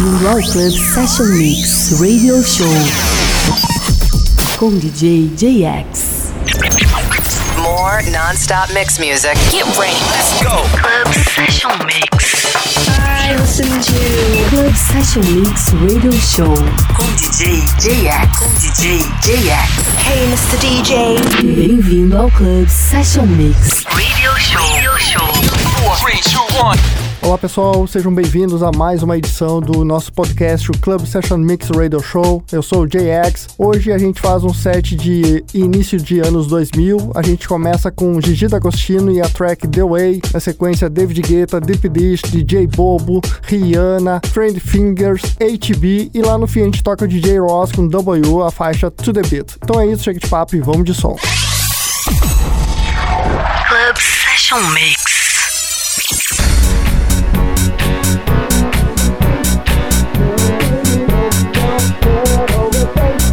Bem-vindo ao Club Session Mix Radio Show com DJ JX. More non-stop mix music. Get ready. Let's go. Club Session Mix. I listen to Club Session Mix Radio Show com DJ JX. Com DJ JX. Hey, Mr. DJ. Bem-vindo ao Club Session Mix Radio Show. Radio Show. Four, three, two, one. Olá pessoal, sejam bem-vindos a mais uma edição do nosso podcast, o Club Session Mix Radio Show. Eu sou o JX. Hoje a gente faz um set de início de anos 2000. A gente começa com Gigi D'Agostino e a track The Way. Na sequência, David Guetta, Deep Dish, DJ Bobo, Rihanna, Friend Fingers, HB e lá no fim a gente toca o DJ Ross com W, a faixa To The Beat. Então é isso, chega de papo e vamos de som. Club Session Mix. Made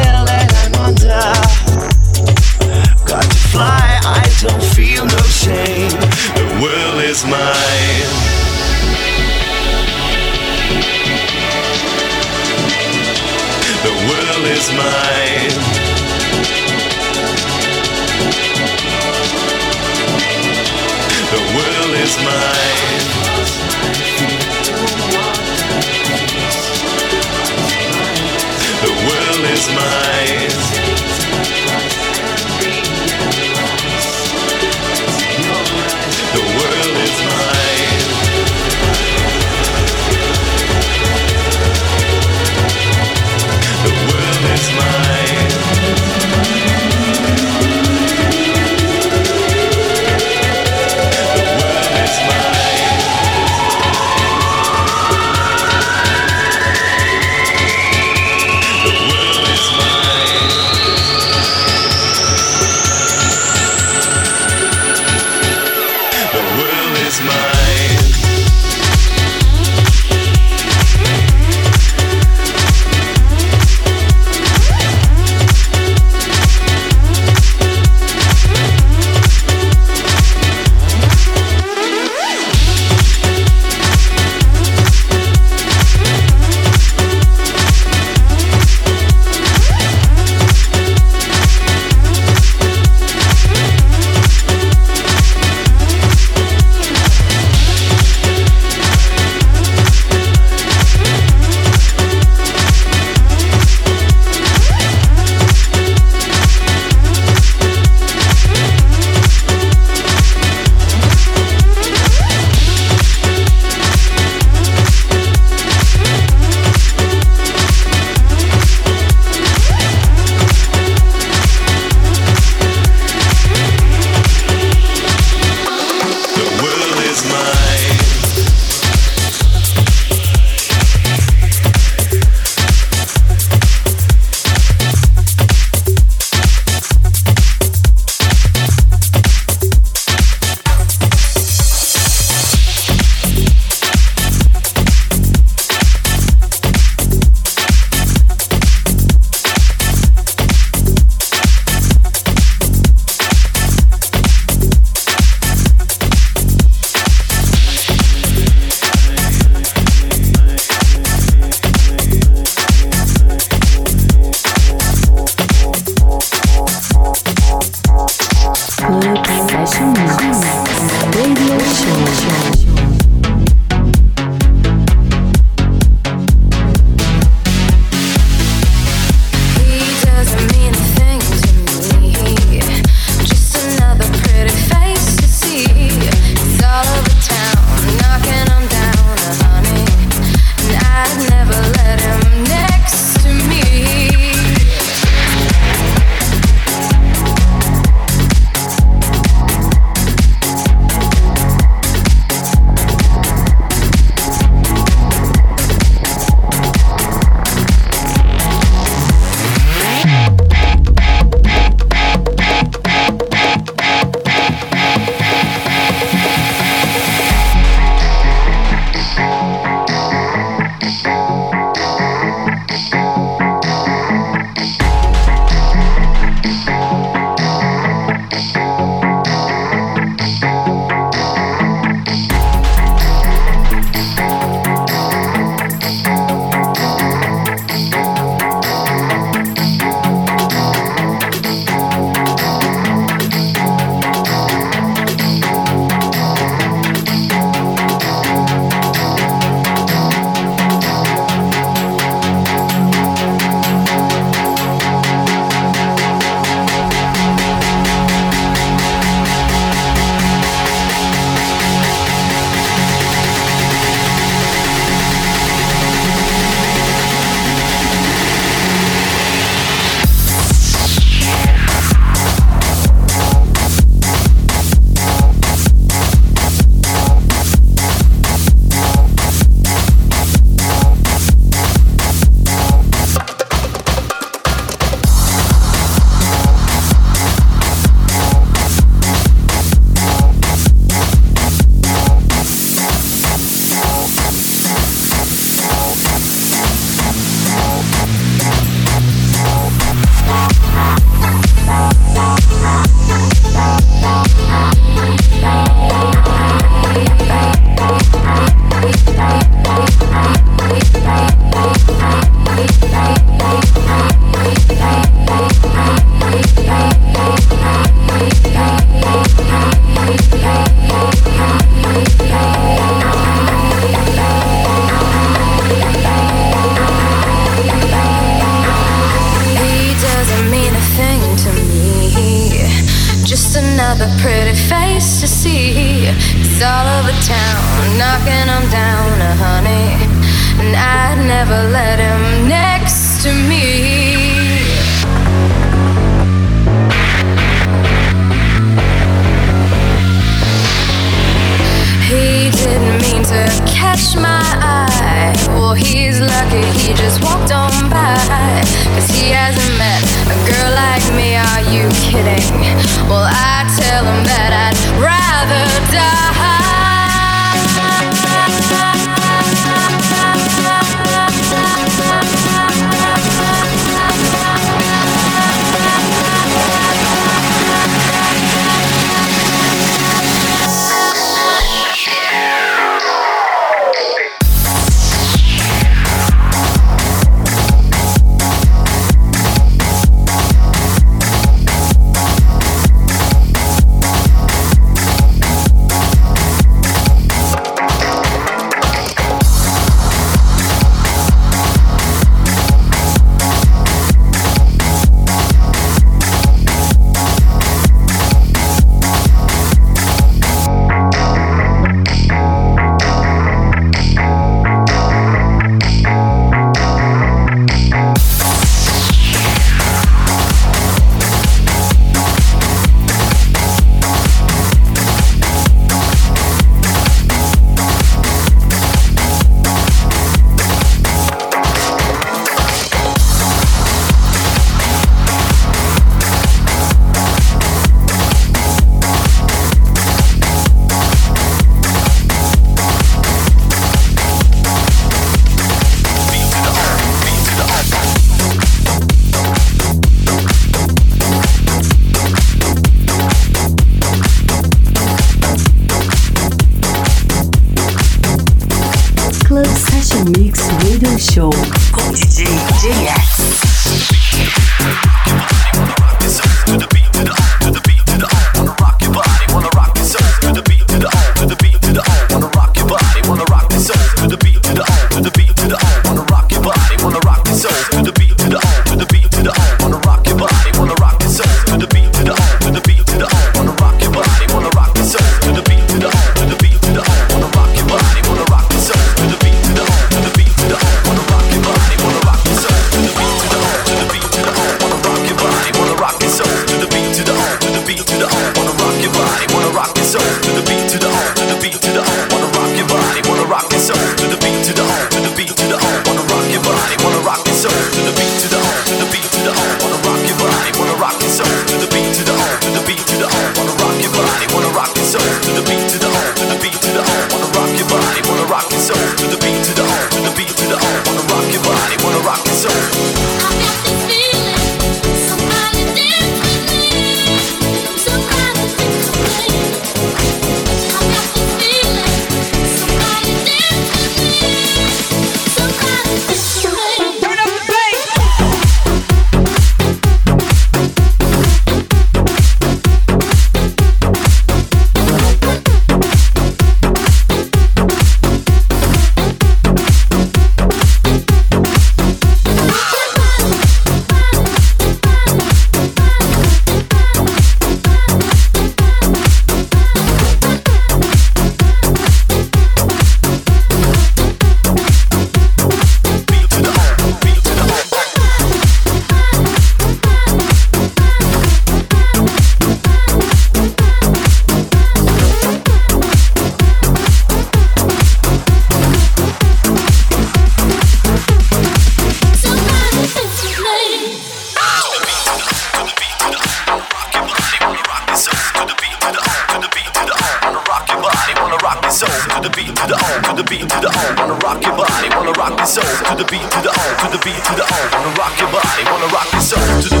They wanna rock this up to the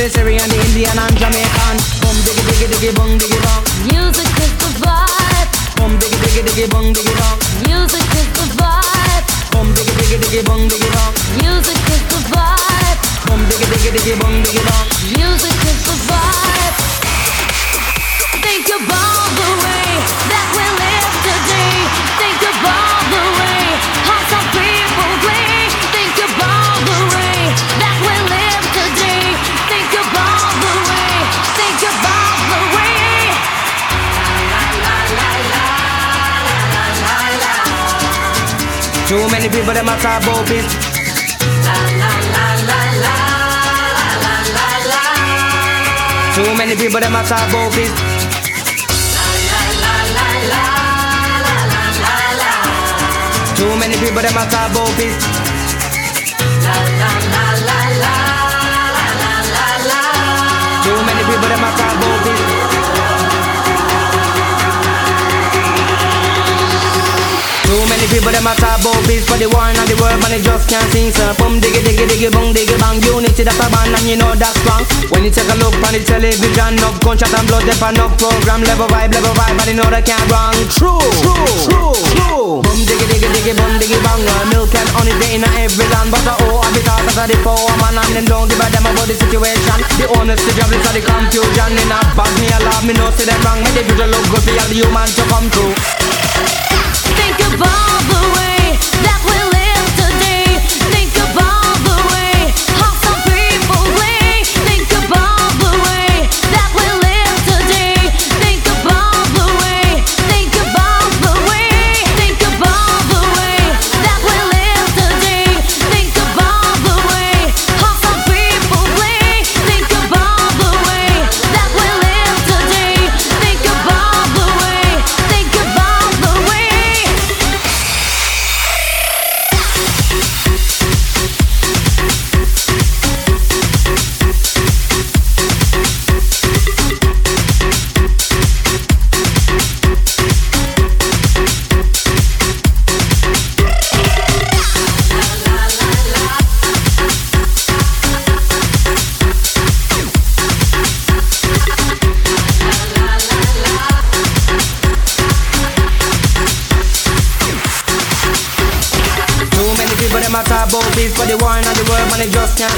To the talk about it. Too many people them a talk about it. Too many people them a talk about it. Many people them a talk about peace for the war and the world, man, they just can't sing. So boom diggy diggy diggy boom diggy bang, unity that's a band and you know that's strong. When you take a look on the television, no gunshot and blood, there no program, level vibe, level vibe, and you know they can't wrong. True, true, true, true. Boom diggy diggy diggy boom diggy bang, uh, milk and honey they in every land, but uh, oh, I be talking to the power man and them don't give a damn about the situation. The honest, the jobless, and the confusion in a bag me a love, me no see them wrong, make the future look good for all the human to come true. About the way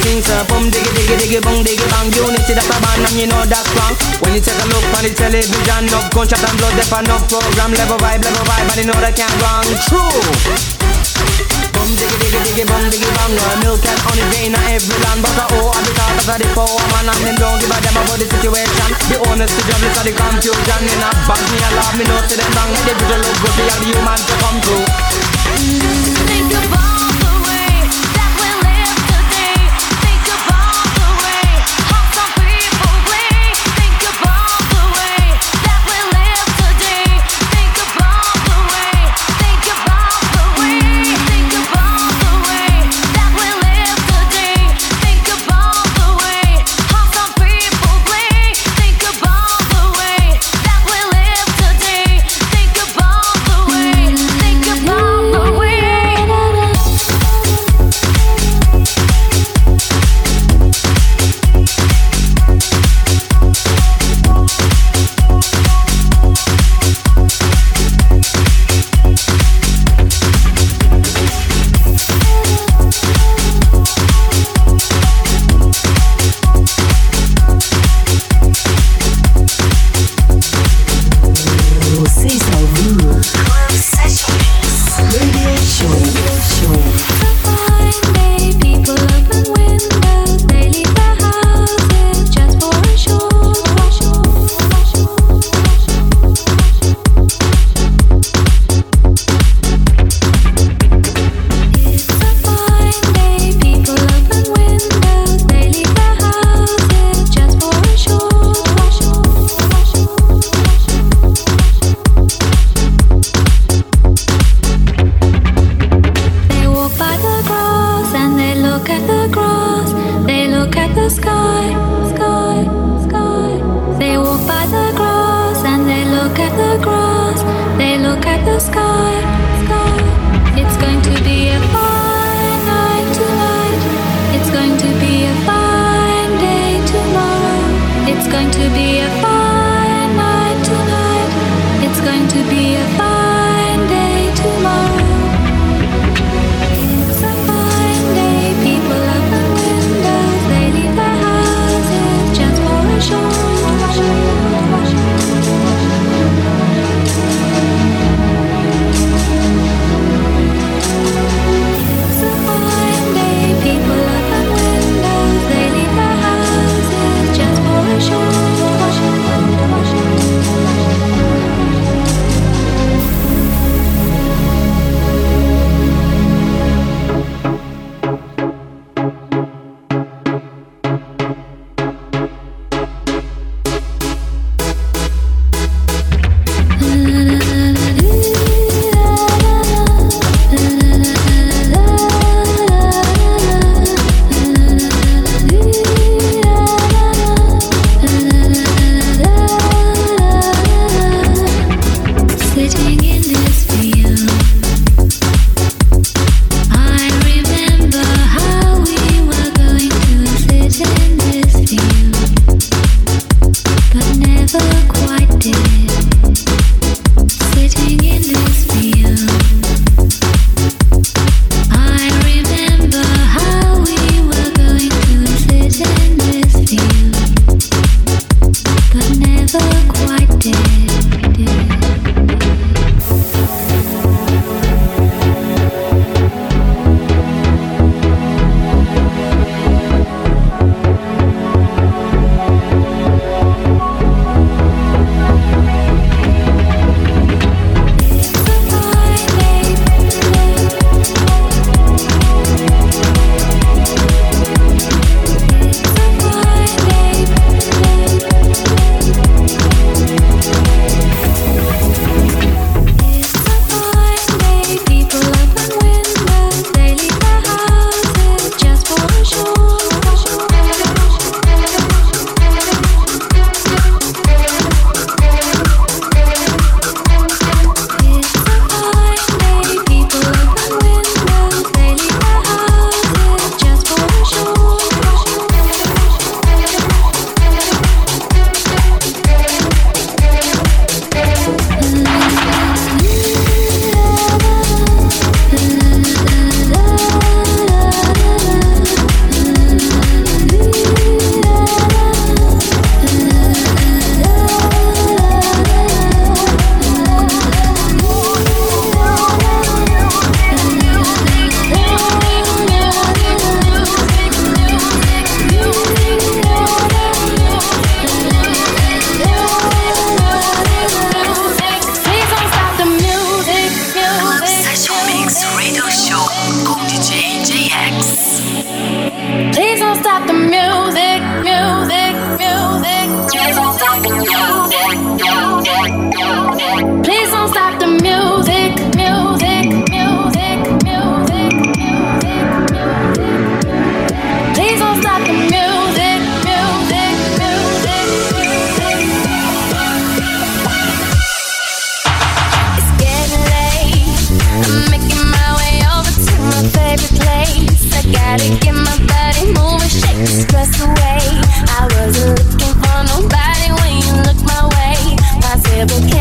sing. So boom diggy diggy diggy boom diggy bang, unity that's a band and you know that's strong. When you take a look on the television, no gunshot and blood, there for no program, level vibe, level vibe, and you know they can't wrong. True. Boom diggy diggy diggy boom diggy bang, uh, milk and honey they in every land, but uh, oh, I be talking to the power man and them don't give a damn about the situation. The honest, the jobless, and the confusion in a bag me a love, me no see them wrong, the future look good for all the human to come true.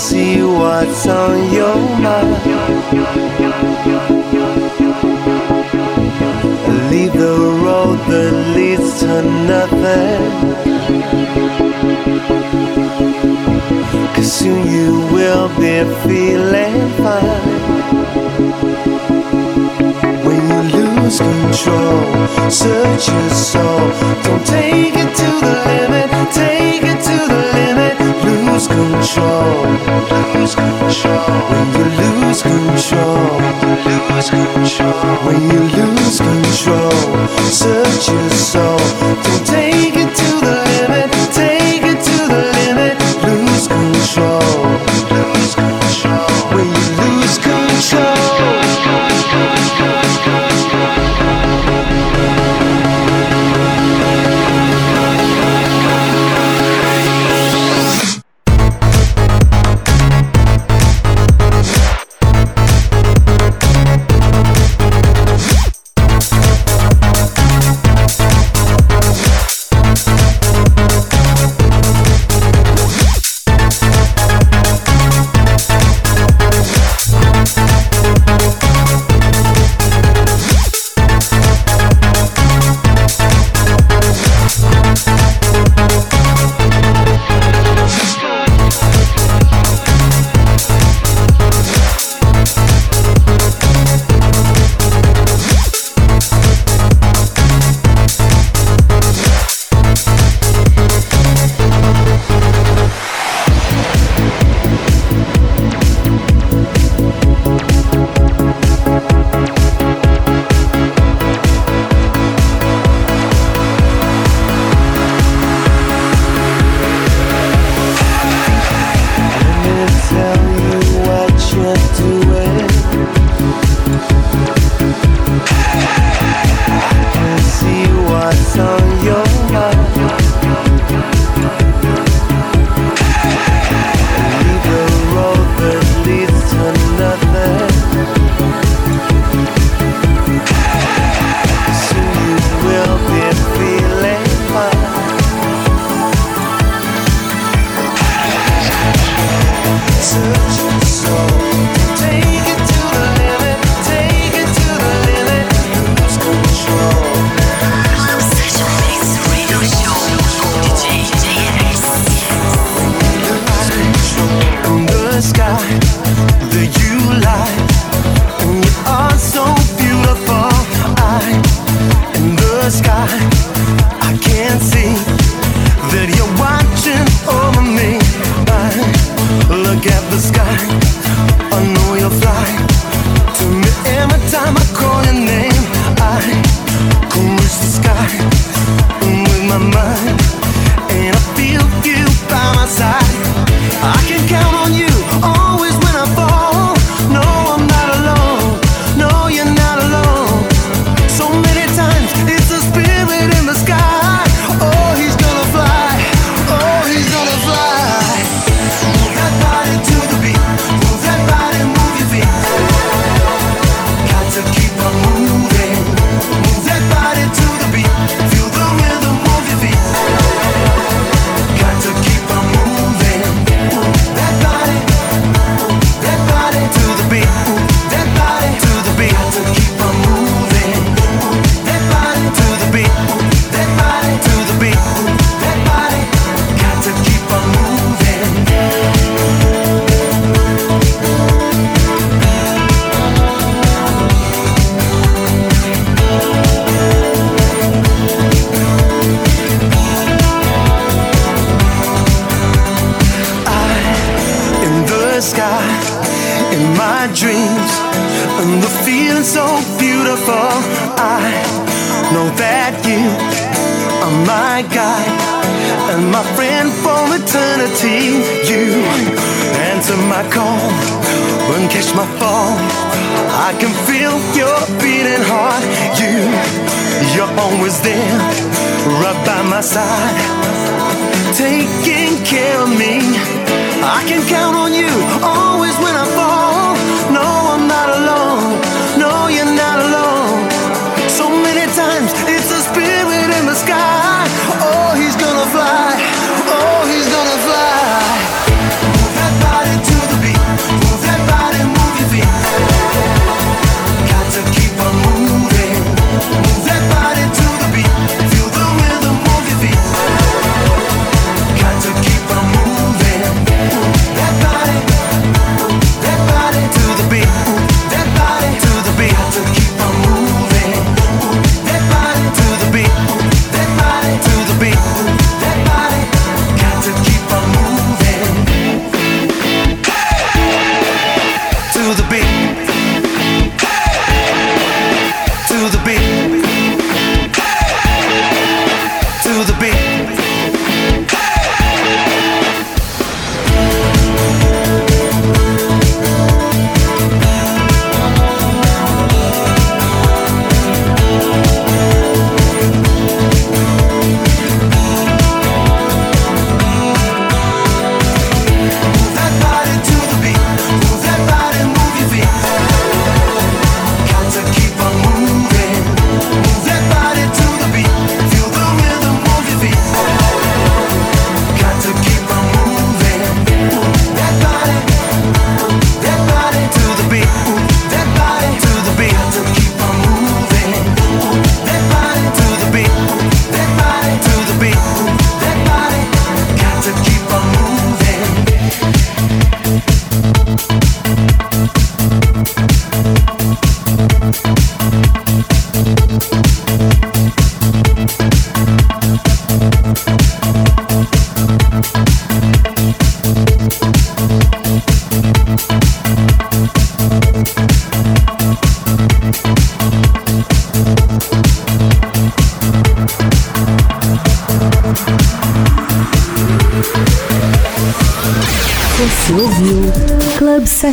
see what's on your mind. Nothing. Cause soon you will be feeling fine. When you lose control, search your soul. Don't take it to the limit, take it to the limit. Lose control, lose control. When you lose control, lose control. When you lose control, search your soul. Don't take it to the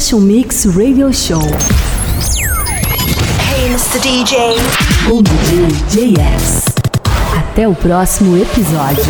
Session Mix Radio Show. Hey, Mr. DJ. O DJ JS. Até o próximo episódio.